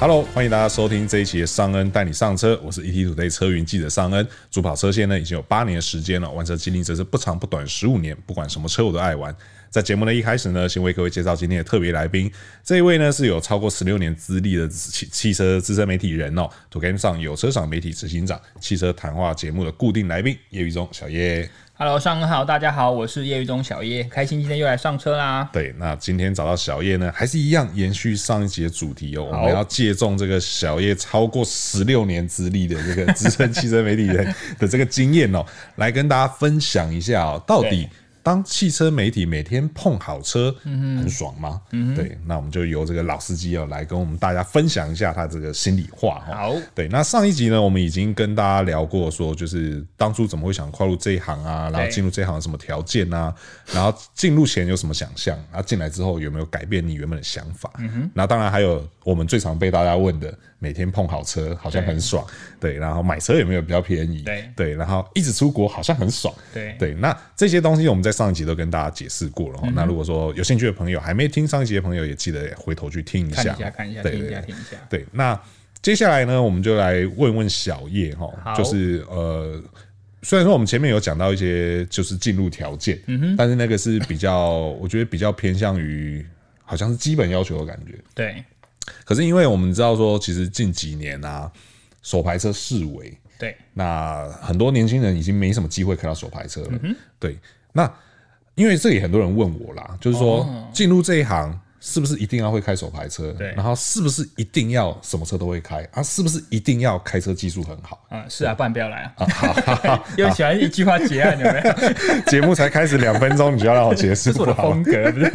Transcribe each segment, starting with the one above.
Hello，欢迎大家收听这一期的尚恩带你上车，我是 ETtoday 车云记者尚恩。主跑车线呢已经有八年的时间了，玩车经历则是不长不短十五年，不管什么车我都爱玩。在节目的一开始呢，先为各位介绍今天的特别来宾。这一位呢是有超过十六年资历的汽汽车资深媒体人哦，2GameSome 上有车赏媒体执行长，汽车谈话节目的固定来宾叶毓中小叶。Hello，上午好，大家好，我是业余中小叶，开心今天又来上车啦。对，那今天找到小叶呢，还是一样延续上一集的主题哦，我们要借重这个小叶超过十六年资历的这个资深汽车媒体人的这个经验哦，来跟大家分享一下哦，到底。当汽车媒体每天碰好车，很爽吗？嗯、对，那我们就由这个老司机哦来跟我们大家分享一下他这个心里话。好，对，那上一集呢，我们已经跟大家聊过，说就是当初怎么会想跨入这一行啊，然后进入这一行什么条件啊，然后进入前有什么想象，然后进来之后有没有改变你原本的想法？嗯哼，那当然还有我们最常被大家问的。每天碰好车好像很爽，对，对，然后买车有没有比较便宜？对，对，然后一直出国好像很爽，对，对。那这些东西我们在上一集都跟大家解释过了。嗯、那如果说有兴趣的朋友还没听上一集的朋友，也记得回头去听一下，看一下，看一下，听一下，听一下。对，那接下来呢，我们就来问问小叶哈，就是呃，虽然说我们前面有讲到一些就是进入条件，嗯哼，但是那个是比较，我觉得比较偏向于好像是基本要求的感觉，对。可是因为我们知道说，其实近几年啊，手排车式微，对，那很多年轻人已经没什么机会开到手排车了，嗯，对。那因为这里很多人问我啦，就是说进入这一行。是不是一定要会开手排车？对，然后是不是一定要什么车都会开啊？是不是一定要开车技术很好？嗯，是啊，不然不要来啊！又喜欢一句话结案，有没有？节目才开始两分钟，你就要让我结束？这是我的风格，对不是？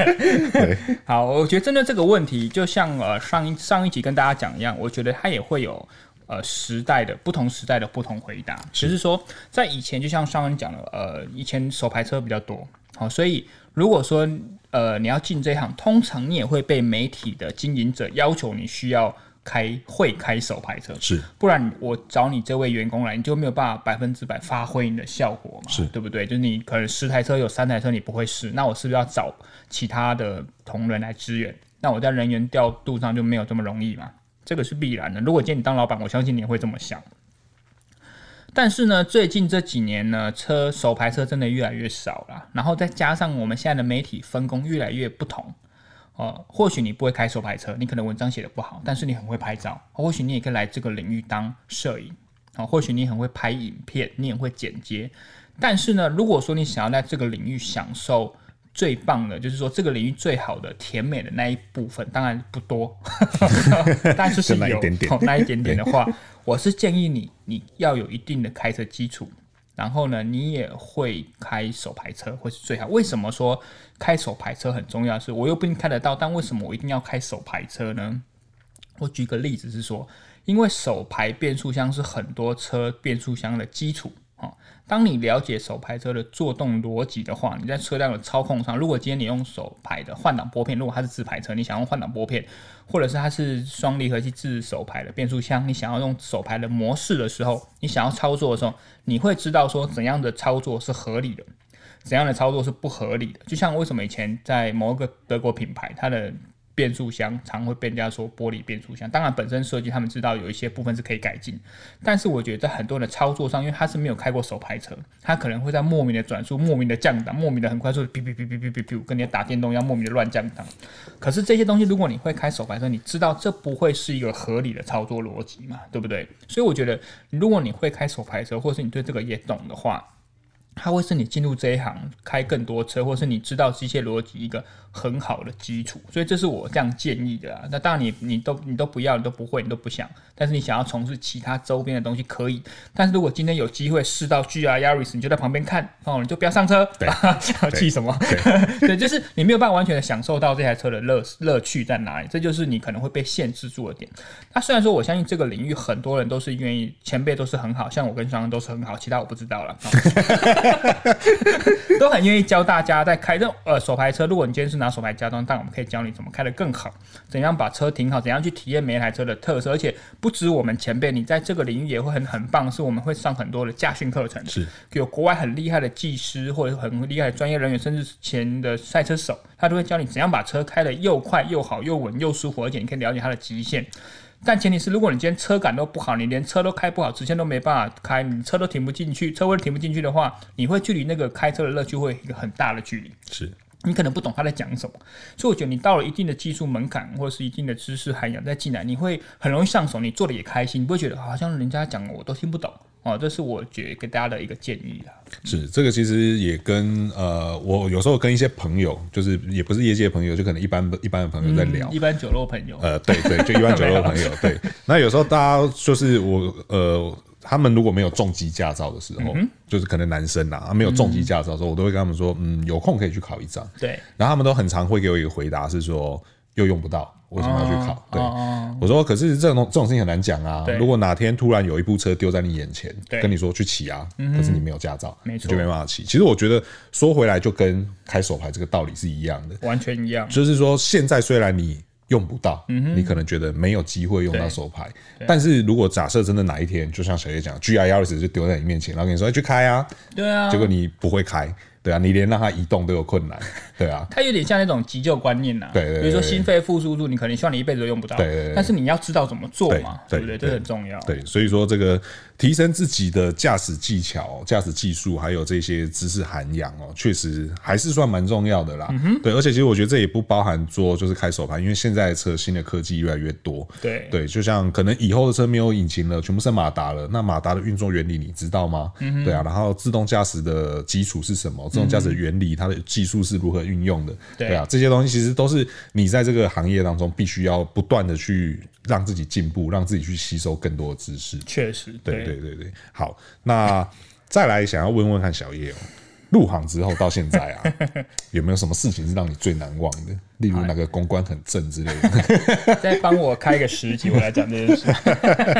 对。好，我觉得针对这个问题，就像呃上一上一集跟大家讲一样，我觉得它也会有呃时代的不同时代的不同回答。只是说，在以前，就像上文讲的，呃，以前手牌车比较多，好，所以如果说。呃，你要进这一行，通常你也会被媒体的经营者要求你需要开会开手牌车，是，不然我找你这位员工来，你就没有办法百分之百发挥你的效果嘛，是对不对？就是你可能十台车有三台车你不会试，那我是不是要找其他的同仁来支援？那我在人员调度上就没有这么容易嘛，这个是必然的。如果今天你当老板，我相信你也会这么想。但是呢，最近这几年呢，车手牌车真的越来越少了。然后再加上我们现在的媒体分工越来越不同，呃，或许你不会开手牌车，你可能文章写得不好，但是你很会拍照，或许你也可以来这个领域当摄影，啊，或许你很会拍影片，你也会剪接。但是呢，如果说你想要在这个领域享受最棒的，就是说这个领域最好的甜美的那一部分，当然不多，但是是有那一点点的话。我是建议你，你要有一定的开车基础，然后呢，你也会开手排车会是最好。为什么说开手排车很重要？是我又不一定开得到，但为什么我一定要开手排车呢？我举个例子是说，因为手排变速箱是很多车变速箱的基础。当你了解手排车的作动逻辑的话，你在车辆的操控上，如果今天你用手排的换挡拨片，如果它是自排车，你想用换挡拨片，或者是它是双离合器自手排的变速箱，你想要用手排的模式的时候，你想要操作的时候，你会知道说怎样的操作是合理的，怎样的操作是不合理的。就像为什么以前在某一个德国品牌，它的变速箱常会被人家说玻璃变速箱，当然本身设计他们知道有一些部分是可以改进，但是我觉得在很多人的操作上，因为他是没有开过手排车，他可能会在莫名的转速、莫名的降档、莫名的很快速的哔哔哔哔哔哔哔，跟你打电动一样莫名的乱降档。可是这些东西，如果你会开手排车，你知道这不会是一个合理的操作逻辑嘛，对不对？所以我觉得，如果你会开手排车，或是你对这个也懂的话，它会是你进入这一行开更多车，或是你知道机械逻辑一个很好的基础，所以这是我这样建议的啊。那当然你你都你都不要，你都不会，你都不想，但是你想要从事其他周边的东西可以。但是如果今天有机会试到 GR Yaris，你就在旁边看哦，你就不要上车，要气什么？对，对，就是你没有办法完全的享受到这台车的乐乐趣在哪里，这就是你可能会被限制住的点。那虽然说我相信这个领域很多人都是愿意，前辈都是很好，像我跟双人都是很好，其他我不知道了。都很愿意教大家在开这种呃手牌车。如果你今天是拿手牌加装，但我们可以教你怎么开得更好，怎样把车停好，怎样去体验每一台车的特色。而且不止我们前辈，你在这个领域也会很很棒。是我们会上很多的驾训课程，是有国外很厉害的技师或者很厉害的专业人员，甚至前的赛车手，他都会教你怎样把车开得又快又好又稳又舒服，而且你可以了解它的极限。但前提是如果你今天车感都不好，你连车都开不好，直线都没办法开，你车都停不进去，车位停不进去的话，你会距离那个开车的乐趣会有一个很大的距离。是。你可能不懂他在讲什么，所以我觉得你到了一定的技术门槛或者是一定的知识涵养再进来，你会很容易上手，你做的也开心，你不会觉得好像人家讲我都听不懂哦。这是我觉得给大家的一个建议啊。是这个其实也跟呃，我有时候跟一些朋友，就是也不是业界朋友，就可能一般一般的朋友在聊，嗯、一般酒肉朋友。呃，对对，就一般酒肉朋友。对，那有时候大家就是我呃。他们如果没有重机驾照的时候，嗯、就是可能男生啊，没有重机驾照的时候，嗯、我都会跟他们说，嗯，有空可以去考一张。对，然后他们都很常会给我一个回答是说，又用不到，为什么要去考？哦、对，哦、我说，可是这种这种事情很难讲啊。如果哪天突然有一部车丢在你眼前，跟你说去骑啊，可是你没有驾照，没错，就没办法骑。其实我觉得说回来就跟开手牌这个道理是一样的，完全一样。就是说，现在虽然你。用不到，你可能觉得没有机会用到手牌，但是如果假设真的哪一天，就像小叶讲，GR 120就丢在你面前，然后跟你说，欸，去开啊，对啊，结果你不会开。对啊，你连让它移动都有困难，对啊，它有点像那种急救观念呐，对，对，对，比如说心肺复苏术，你可能希望你一辈子都用不到，对，对，对，但是你要知道怎么做嘛，对，不对？这很重要。对，所以说这个提升自己的驾驶技巧、驾驶技术，还有这些知识涵养哦，确实还是算蛮重要的啦。对，而且其实我觉得这也不包含做就是开手盘，因为现在的车新的科技越来越多，对对，就像可能以后的车没有引擎了，全部是马达了，那马达的运作原理你知道吗？对啊，然后自动驾驶的基础是什么？自动驾驶原理。它的技术是如何运用的？对，对啊，这些东西其实都是你在这个行业当中必须要不断的去让自己进步，让自己去吸收更多的知识。确实，对对对对。好，那再来想要问问看小叶哦。入行之后到现在啊，有没有什么事情是让你最难忘的？例如那个公关很正之类的。再帮我开个十集，我来讲这件事。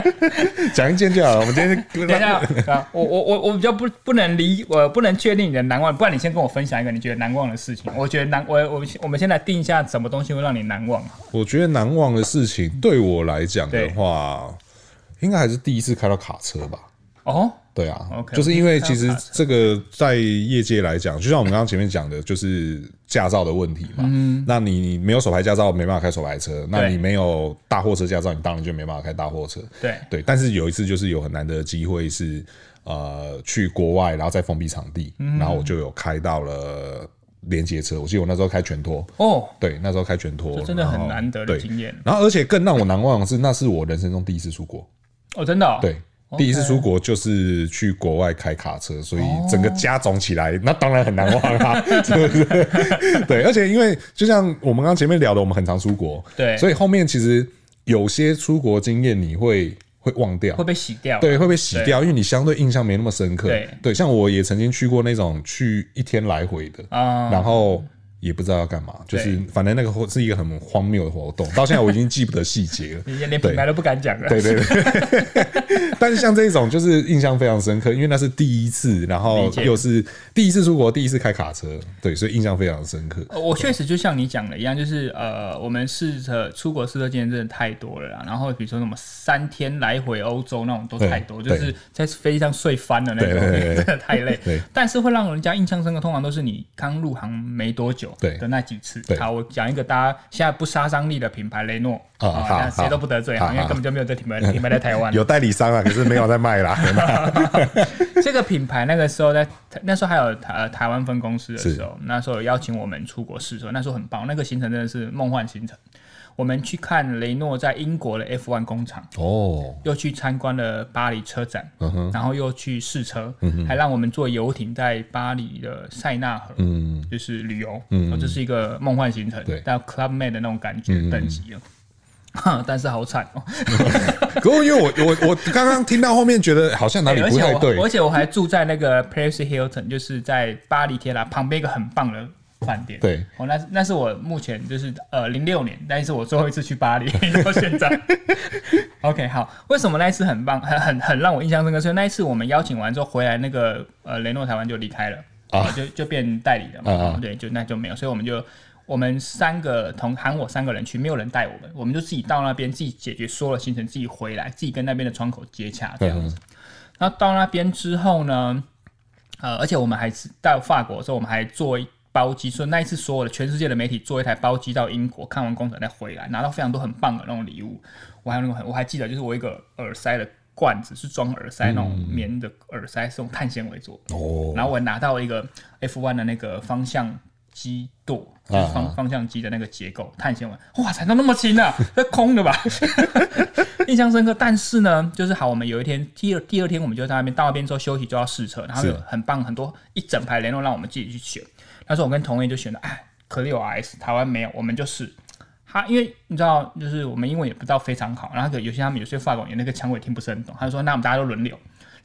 讲一件就好了。我们今天等一下，我我我我比较不不能理，我不能确定你的难忘。不然你先跟我分享一个你觉得难忘的事情。我觉得难，我我我们先来定一下什么东西会让你难忘啊。我觉得难忘的事情对我来讲的话，对应该还是第一次开到卡车吧。哦。对啊，okay, 就是因为其实这个在业界来讲，就像我们刚刚前面讲的，就是驾照的问题嘛。嗯，那你没有手牌驾照，没办法开手牌车；那你没有大货车驾照，你当然就没办法开大货车。对对，但是有一次就是有很难得的机会是，呃，去国外，然后在封闭场地，然后我就有开到了连接车。我记得我那时候开全拖哦，对，那时候开全拖，真的很难得的经验。然后而且更让我难忘的是，那是我人生中第一次出国。哦，真的？哦？对。第一次出国就是去国外开卡车，所以整个加总起来，那当然很难忘啊，是不是？对，而且因为就像我们刚刚前面聊的，我们很常出国，对，所以后面其实有些出国经验你会会忘掉，会被洗掉，对，会被洗掉，因为你相对印象没那么深刻。对，对，像我也曾经去过那种去一天来回的，然后。也不知道要干嘛，就是反正那个是一个很荒谬的活动，到现在我已经记不得细节了，连品牌都不敢讲了。对对对，但是像这种就是印象非常深刻，因为那是第一次，然后又是第一次出国，第一次开卡车，对，所以印象非常深刻。我确实就像你讲的一样，就是呃，我们试车出国试车经验真的太多了啦。然后比如说什么三天来回欧洲那种都太多，就是在飞机上睡翻的那种，真的太累。但是会让人家印象深刻，通常都是你刚入行没多久。的那几次，好，我讲一个大家现在不杀伤力的品牌雷诺啊，谁都不得罪啊，因为根本就没有这品牌 品牌在台湾，有代理商啊，可是没有在卖啦。这个品牌那个时候在那时候还有台台湾分公司的时候，那时候有邀请我们出国试车，那时候很棒，那个行程真的是梦幻行程。我们去看雷诺在英国的 F1 工厂哦，又去参观了巴黎车展，嗯、然后又去试车，还让我们坐游艇在巴黎的塞纳河，嗯、就是旅游，嗯，这是一个梦幻行程，对，到 Club Med 的那种感觉等级了，嗯、但是好惨哦。可是因为我我我刚刚听到后面觉得好像哪里不太对，而且，而且我还住在那个 Paris Hilton，就是在巴黎铁塔旁边一个很棒的。饭店对，哦，那那是我目前就是呃零六年，但是我最后一次去巴黎 到现在。OK，好，为什么那一次很棒，很很很让我印象深刻？所以那一次我们邀请完之后回来，那个呃雷诺台湾就离开了啊，就就变代理了嘛，啊啊对，就那就没有，所以我们就我们三个同喊我三个人去，没有人带我们，我们就自己到那边自己解决所有的行程，自己回来，自己跟那边的窗口接洽这样子。然后到那边之后呢，呃，而且我们还是到法国的时候，我们还坐。包机，所以那一次所有的全世界的媒体做一台包机到英国看完工程再回来，拿到非常多很棒的那种礼物。我还有那个，我还记得就是我一个耳塞的罐子是装耳塞那种棉的耳塞，是用碳纤维做的。哦。然后我拿到一个 F1 的那个方向机舵，就是方方向机的那个结构碳纤维。哇，踩到那么轻啊，这空的吧？印象深刻。但是呢，就是好，我们有一天第二第二天，我们就在那边到那边之后休息就要试车，然后有很棒很多一整排联络让我们自己去选。那时候我跟同业就选了，哎，Clio RS 台湾没有，我们就试。他因为你知道，就是我们英文也不知道非常好，然后有些他们有些法国人那个腔尾听不是很懂，他就说，那我们大家都轮流，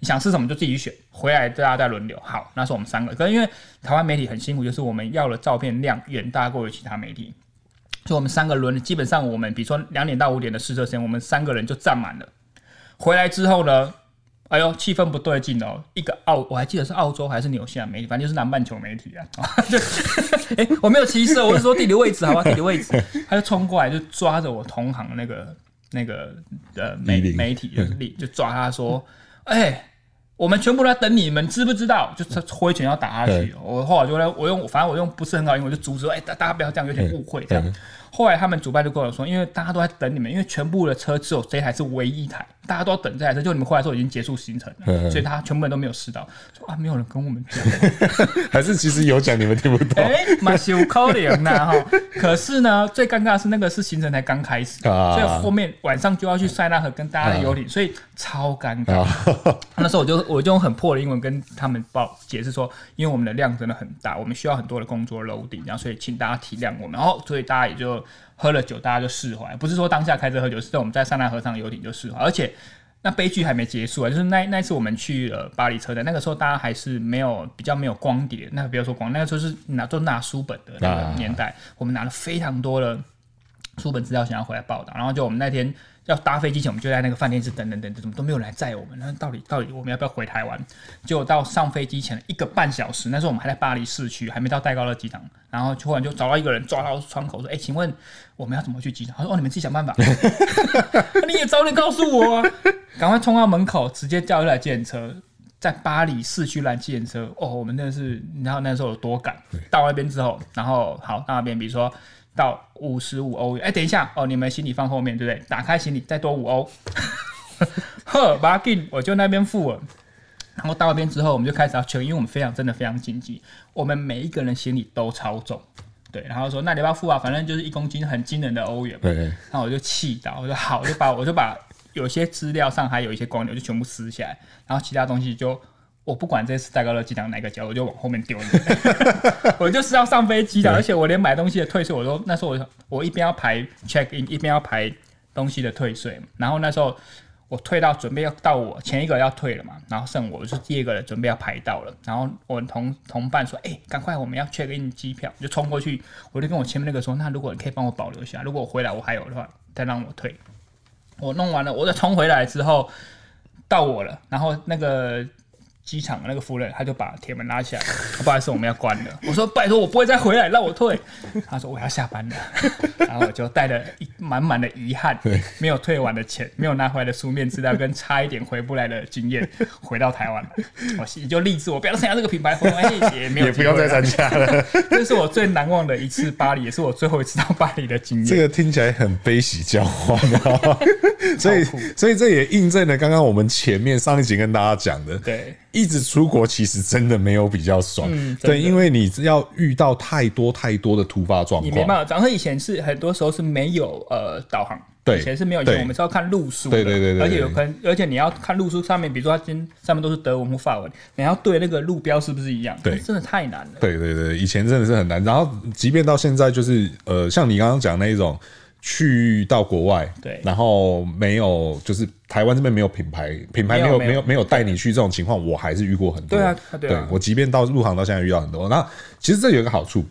你想吃什么就自己选，回来大家再轮流。好，那是我们三个，可是因为台湾媒体很辛苦，就是我们要的照片量远大过于其他媒体，所以我们三个轮，基本上我们比如说两点到五点的试车时间，我们三个人就占满了。回来之后呢？哎呦，气氛不对劲哦！一个澳，我还记得是澳洲还是纽西兰媒体，反正就是南半球媒体啊。就，哎、欸，我没有歧视，我是说地理位置，好吧，地理位置。他就冲过来，就抓着我同行那个那个呃媒媒体 就就抓他说：“哎、欸，我们全部都在等你们，知不知道？”就是挥拳要打下去。我后来就来，我用反正我用不是很好英文，我就阻止：“哎、欸，大大家不要这样，有点误会这样。”后来他们主办就跟我说，因为大家都在等你们，因为全部的车只有这台是唯一一台，大家都要等这台车。就你们回来的时候已经结束行程了，所以他全部人都没有试到。说啊，没有人跟我们讲，还是其实有讲你们听不懂？哎、欸，蛮羞抠的呢哈。可是呢，最尴尬的是那个是行程才刚开始，啊、所以后面晚上就要去塞纳河跟大家的游艇，啊、所以超尴尬。啊、那时候我就我就用很破的英文跟他们报解释说，因为我们的量真的很大，我们需要很多的工作 loading，然后所以请大家体谅我们。然后所以大家也就。喝了酒，大家就释怀，不是说当下开车喝酒，是在我们在塞纳河上游艇就释怀。而且那悲剧还没结束啊，就是那那次我们去了巴黎车展，那个时候大家还是没有比较没有光碟，那个不要说光，那个时候是拿都拿书本的那个年代，啊、我们拿了非常多的书本资料想要回来报道，然后就我们那天。要搭飞机前，我们就在那个饭店是等等等等，怎么都没有人来载我们？那到底到底我们要不要回台湾？结果到上飞机前一个半小时，那时候我们还在巴黎市区，还没到戴高乐机场，然后突然就找到一个人抓到窗口说：“哎、欸，请问我们要怎么去机场？”他说：“哦，你们自己想办法。” 你也早点告诉我，赶快冲到门口，直接叫一台计程车，在巴黎市区拦计程车。哦，我们真的是，你知道那时候有多赶？到那边之后，然后好到那边，比如说。到五十五欧元，哎、欸，等一下哦，你们行李放后面，对不对？打开行李，再多五欧，呵，把它给，我就那边付了。然后到那边之后，我们就开始要求，因为我们非常真的非常紧急，我们每一个人行李都超重，对。然后说，那你要付啊？反正就是一公斤，很惊人的欧元。对。然后我就气到，我说好，我就把我就把有些资料上还有一些光流，就全部撕下来，然后其他东西就。我不管这次戴高乐机场哪个角，我就往后面丢。我就是要上飞机的，而且我连买东西的退税，我都那时候我我一边要排 check in，一边要排东西的退税。然后那时候我退到准备要到我前一个要退了嘛，然后剩我，我是第二个人准备要排到了。然后我同同伴说：“哎、欸，赶快我们要 check in 机票。”就冲过去，我就跟我前面那个说：“那如果你可以帮我保留一下，如果我回来我还有的话，再让我退。”我弄完了，我再冲回来之后到我了，然后那个。机场的那个夫人，他就把铁门拉起来，不好意思，我们要关了。我说拜托，我不会再回来，让我退。他说我要下班了，然后我就带着满满的遗憾，没有退完的钱，没有拿回来的书面资料，跟差一点回不来的经验，回到台湾了。我心里就立志，我不要参加这个品牌活动，也没有，也不用再参加了。这是我最难忘的一次巴黎，也是我最后一次到巴黎的经验。这个听起来很悲喜交欢啊，所以所以这也印证了刚刚我们前面上一集跟大家讲的，对。一直出国其实真的没有比较爽，嗯、对，因为你要遇到太多太多的突发状况，你没办法。早上以前是很多时候是没有呃导航，对，以前是没有，以前我们是要看路书，对对对对，而且有可能，而且你要看路书上面，比如说它今上面都是德文或法文，你要对那个路标是不是一样？对，真的太难了。对对对，以前真的是很难。然后即便到现在，就是呃，像你刚刚讲那一种。去到国外，对，然后没有，就是台湾这边没有品牌，品牌没有没有没有带你去这种情况，我还是遇过很多。对啊，对我即便到入行到现在遇到很多。那其实这有一个好处。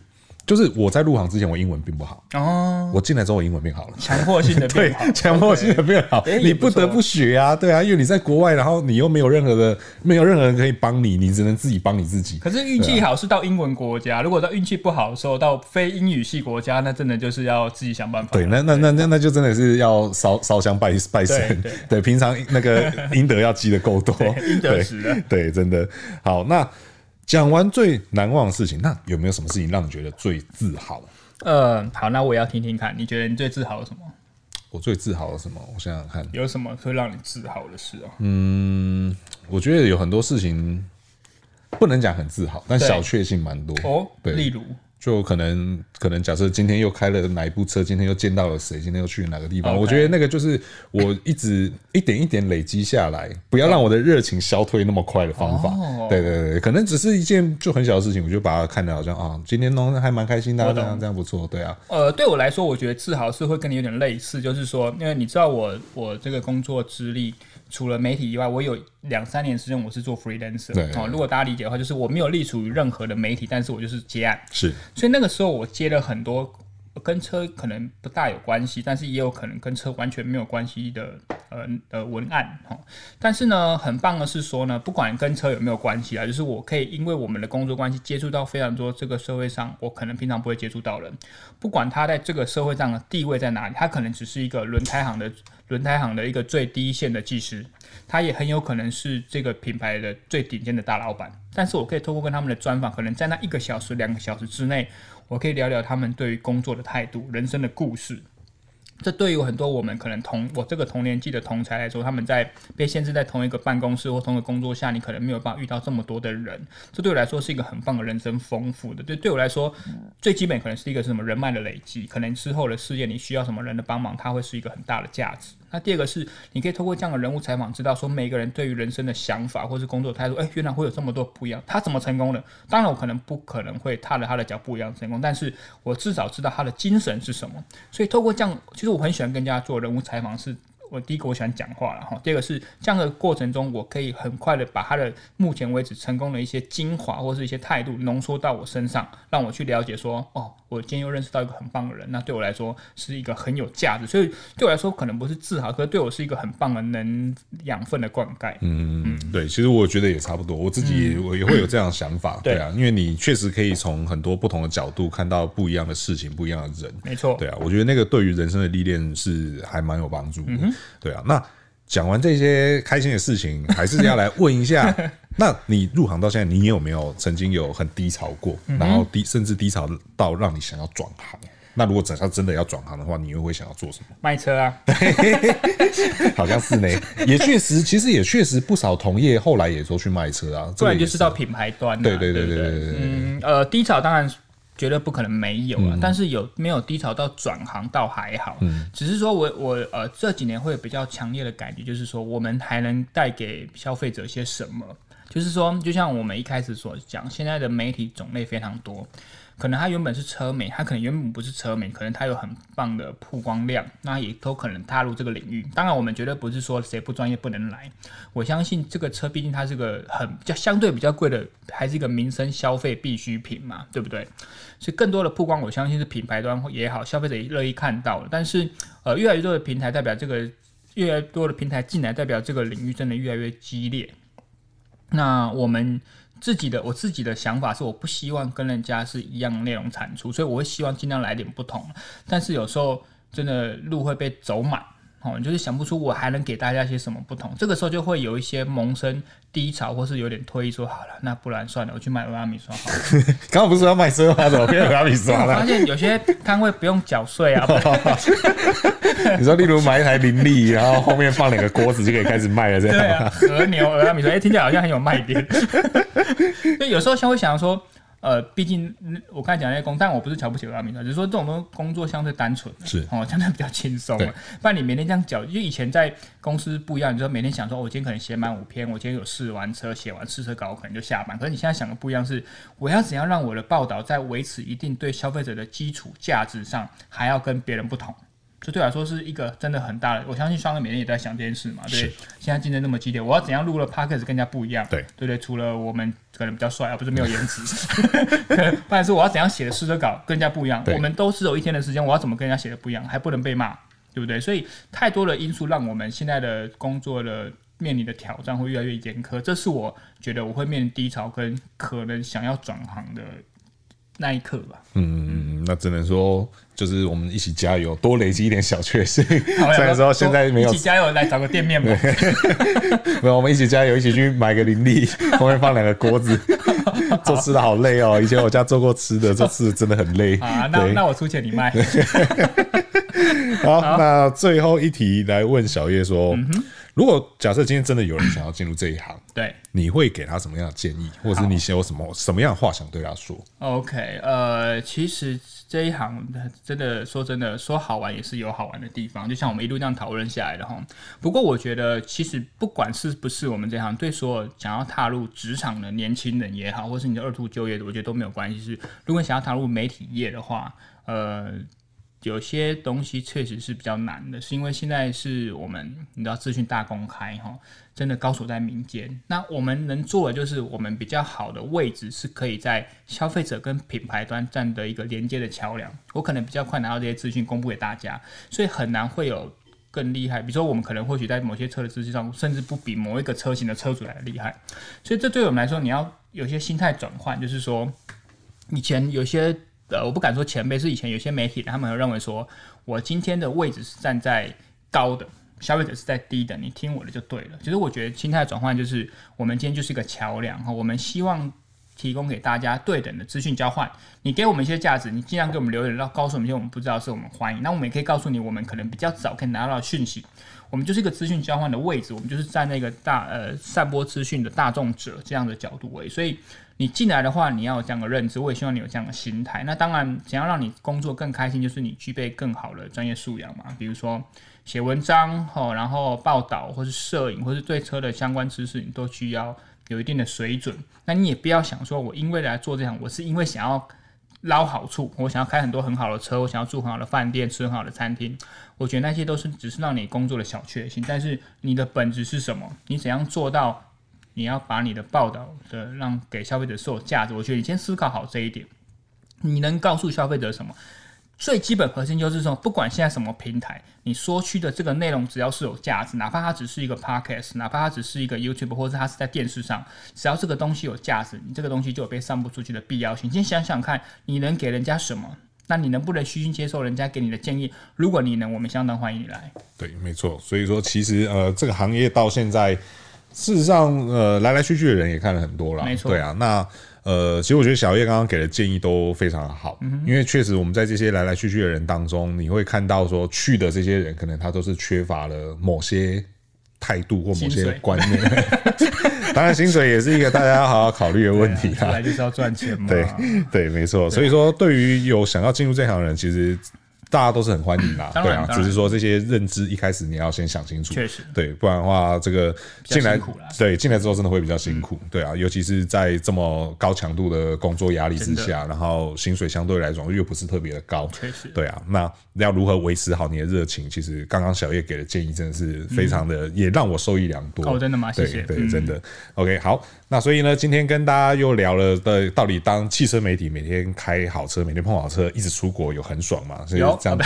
就是我在入行之前，我英文并不好哦。我进来之后，我英文变好了，强迫性的变好，强迫性的变好。你不得不学啊，对啊，因为你在国外，然后你又没有任何的，没有任何人可以帮你，你只能自己帮你自己。可是运气好是到英文国家，如果到运气不好的时候，到非英语系国家，那真的就是要自己想办法。对，那那那那那就真的是要烧烧香拜拜神。对，平常那个阴德要积得够多，阴德值。对，真的好那。讲完最难忘的事情，那有没有什么事情让你觉得最自豪？呃，好，那我也要听听看，你觉得你最自豪的什么？我最自豪的什么？我想想看，有什么会让你自豪的事啊？嗯，我觉得有很多事情不能讲很自豪，但小确幸蛮多哦。对，例如。就可能可能假设今天又开了哪一部车，今天又见到了谁，今天又去了哪个地方我觉得那个就是我一直一点一点累积下来，不要让我的热情消退那么快的方法。Oh. 对对对，可能只是一件就很小的事情，我就把它看得好像啊，今天弄得还蛮开心的，这样这样不错，对啊。呃，对我来说，我觉得自豪是会跟你有点类似，就是说，因为你知道我我这个工作资历。除了媒体以外，我有两三年时间我是做 freelancer。对哦，如果大家理解的话，就是我没有隶属于任何的媒体，但是我就是接案。是，所以那个时候我接了很多。跟车可能不大有关系，但是也有可能跟车完全没有关系的呃呃文案哈。但是呢，很棒的是说呢，不管跟车有没有关系啊，就是我可以因为我们的工作关系接触到非常多这个社会上我可能平常不会接触到人，不管他在这个社会上的地位在哪里，他可能只是一个轮胎行的轮胎行的一个最低线的技师，他也很有可能是这个品牌的最顶尖的大老板。但是我可以透过跟他们的专访，可能在那一个小时、两个小时之内。我可以聊聊他们对于工作的态度、人生的故事。这对于很多我们可能同我这个同年纪的同才来说，他们在被限制在同一个办公室或同一个工作下，你可能没有办法遇到这么多的人。这对我来说是一个很棒的人生丰富的。对，对我来说，最基本可能是一个什么人脉的累积，可能之后的事业你需要什么人的帮忙，它会是一个很大的价值。那第二个是，你可以透过这样的人物采访，知道说每个人对于人生的想法，或是工作态度，诶，原来会有这么多不一样。他怎么成功的？当然，我可能不可能会踏着他的脚步一样成功，但是我至少知道他的精神是什么。所以透过这样，其实我很喜欢跟人家做人物采访，是。我第一个我喜欢讲话了哈，第二个是这样的过程中，我可以很快的把他的目前为止成功的一些精华或是一些态度浓缩到我身上，让我去了解说，哦，我今天又认识到一个很棒的人，那对我来说是一个很有价值，所以对我来说可能不是自豪，可是对我是一个很棒的能养分的灌溉。嗯嗯，对，其实我觉得也差不多，我自己我也会有这样的想法，嗯、对啊，因为你确实可以从很多不同的角度看到不一样的事情，不一样的人，没错，对啊，我觉得那个对于人生的历练是还蛮有帮助对啊，那讲完这些开心的事情，还是要来问一下 那你入行到现在，你有没有曾经有很低潮过，然后低甚至低潮到让你想要转行？那如果等下真的要转行的话，你又会想要做什么？卖车啊，好像是呢，也确实，其实也确实不少同业后来也都去卖车啊，不然就是到品牌端。对对对对对对，嗯呃，低潮当然。绝对不可能没有啊，嗯、但是有没有低潮到转行倒还好，嗯、只是说我我呃这几年会有比较强烈的感觉，就是说我们还能带给消费者些什么？就是说，就像我们一开始所讲，现在的媒体种类非常多。可能他原本是车媒，他可能原本不是车媒，可能他有很棒的曝光量，那也都可能踏入这个领域。当然，我们绝对不是说谁不专业不能来。我相信这个车毕竟它是个很比较相对比较贵的，还是一个民生消费必需品嘛，对不对？所以更多的曝光，我相信是品牌端也好，消费者也乐意看到了。但是，呃，越来越多的平台代表这个，越来越多的平台进来，代表这个领域真的越来越激烈。那我们。自己的我自己的想法是，我不希望跟人家是一样内容产出，所以我会希望尽量来点不同。但是有时候真的路会被走满，哦，就是想不出我还能给大家些什么不同。这个时候就会有一些萌生低潮，或是有点推说好了，那不然算了，我去买欧拉米刷好了。刚刚不是说要卖车吗？怎么变欧拉米刷了？发现有些摊位不用缴税啊。你说，例如买一台林立，然后后面放两个锅子就可以开始卖了，这样。对啊，和牛欧拉米刷，哎，听起来好像很有卖点。所以有时候像会想说，呃，毕竟我刚才讲那些工，但我不是瞧不起欧拉米刷，只是说这种东工作相对单纯，是哦，相对比较轻松。对不然你每天这样缴，因为以前在公司不一样，你就每天想说，我今天可能写满五篇，我今天有试完车，写完试车稿，我可能就下班。可是你现在想的不一样是，我要怎样让我的报道在维持一定对消费者的基础价值上，还要跟别人不同。这对我来说是一个真的很大的，我相信双哥每天也在想这件事嘛。对，是现在竞争那么激烈，我要怎样录了 Podcast 跟人家不一样？对，对对，除了我们可能比较帅，而不是没有颜值，不然是我要怎样写的试车稿更加不一样？我们都是有一天的时间，我要怎么跟人家写的不一样？还不能被骂，对不对？所以太多的因素让我们现在的工作的面临的挑战会越来越严苛，这是我觉得我会面临低潮跟可能想要转行的。那一刻吧，嗯那只能说就是我们一起加油，多累积一点小确幸。虽然说现在没有，一起加油来找个店面吧。没有，我们一起加油，一起去买个林立，后面放两个锅子。做吃的好累哦。以前我家做过吃的，做吃的真的很累。啊，那那我出钱你卖。好，那最后一题来问小叶说。嗯如果假设今天真的有人想要进入这一行，对，你会给他什么样的建议，或者是你有什么什么样的话想对他说？OK，呃，其实这一行真的说真的说好玩也是有好玩的地方，就像我们一路这样讨论下来的哈。不过我觉得其实不管是不是我们这一行，对所有想要踏入职场的年轻人也好，或是你的二度就业的，我觉得都没有关系。是如果你想要踏入媒体业的话，呃。有些东西确实是比较难的，是因为现在是我们你知道资讯大公开哈，真的高手在民间。那我们能做的就是我们比较好的位置是可以在消费者跟品牌端站的一个连接的桥梁。我可能比较快拿到这些资讯公布给大家，所以很难会有更厉害。比如说我们可能或许在某些车的资讯上，甚至不比某一个车型的车主来的厉害。所以这对我们来说，你要有些心态转换，就是说以前有些。呃，我不敢说前辈是以前有些媒体，他们会认为说，我今天的位置是站在高的，消费者是在低的，你听我的就对了。其实我觉得心态转换就是，我们今天就是一个桥梁哈，我们希望提供给大家对等的资讯交换。你给我们一些价值，你尽量给我们留言，然后告诉我们一些我们不知道是我们欢迎。那我们也可以告诉你，我们可能比较早可以拿到讯息。我们就是一个资讯交换的位置，我们就是在那个大呃散播资讯的大众者这样的角度为，所以。你进来的话，你要有这样的认知，我也希望你有这样的心态。那当然，想要让你工作更开心，就是你具备更好的专业素养嘛。比如说写文章，吼，然后报道，或是摄影，或是对车的相关知识，你都需要有一定的水准。那你也不要想说，我因为来做这行，我是因为想要捞好处，我想要开很多很好的车，我想要住很好的饭店，吃很好的餐厅。我觉得那些都是只是让你工作的小确幸。但是你的本质是什么？你怎样做到？你要把你的报道的让给消费者是有价值，我觉得你先思考好这一点。你能告诉消费者什么？最基本核心就是说，不管现在什么平台，你说去的这个内容只要是有价值，哪怕它只是一个 podcast，哪怕它只是一个 YouTube，或者它是在电视上，只要这个东西有价值，你这个东西就有被散布出去的必要性。先想想看，你能给人家什么？那你能不能虚心接受人家给你的建议？如果你能，我们相当欢迎你来。对，没错。所以说，其实呃，这个行业到现在。事实上，呃，来来去去的人也看了很多了，没错。对啊，那呃，其实我觉得小叶刚刚给的建议都非常好，嗯、因为确实我们在这些来来去去的人当中，你会看到说去的这些人，可能他都是缺乏了某些态度或某些观念。当然，薪水也是一个大家要好好考虑的问题啊。来就是要赚钱嘛。对对，没错。所以说，对于有想要进入这行的人，其实。大家都是很欢迎啦，对啊，只是说这些认知一开始你要先想清楚，确实，对，不然的话，这个进来，对，进来之后真的会比较辛苦，对啊，尤其是在这么高强度的工作压力之下，然后薪水相对来讲又不是特别的高，确实，对啊，那要如何维持好你的热情？其实刚刚小叶给的建议真的是非常的，也让我受益良多。哦，真的吗？谢谢，对，真的。OK，好，那所以呢，今天跟大家又聊了的，到底当汽车媒体每天开好车，每天碰好车，一直出国有很爽吗？所以这样的，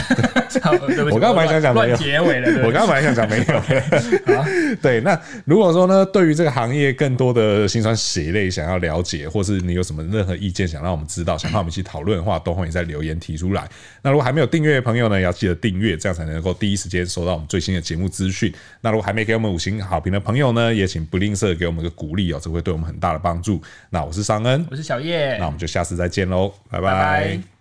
我刚刚本来想讲没有结尾了，我刚刚本来想讲没有。对，那如果说呢，对于这个行业更多的辛酸血泪想要了解，或是你有什么任何意见想让我们知道，想让我们一起讨论的话，都欢迎在留言提出来。那如果还没有订阅的朋友呢，也要记得订阅，这样才能够第一时间收到我们最新的节目资讯。那如果还没给我们五星好评的朋友呢，也请不吝啬给我们个鼓励哦，这会对我们很大的帮助。那我是尚恩，我是小叶，那我们就下次再见喽，拜拜。拜拜。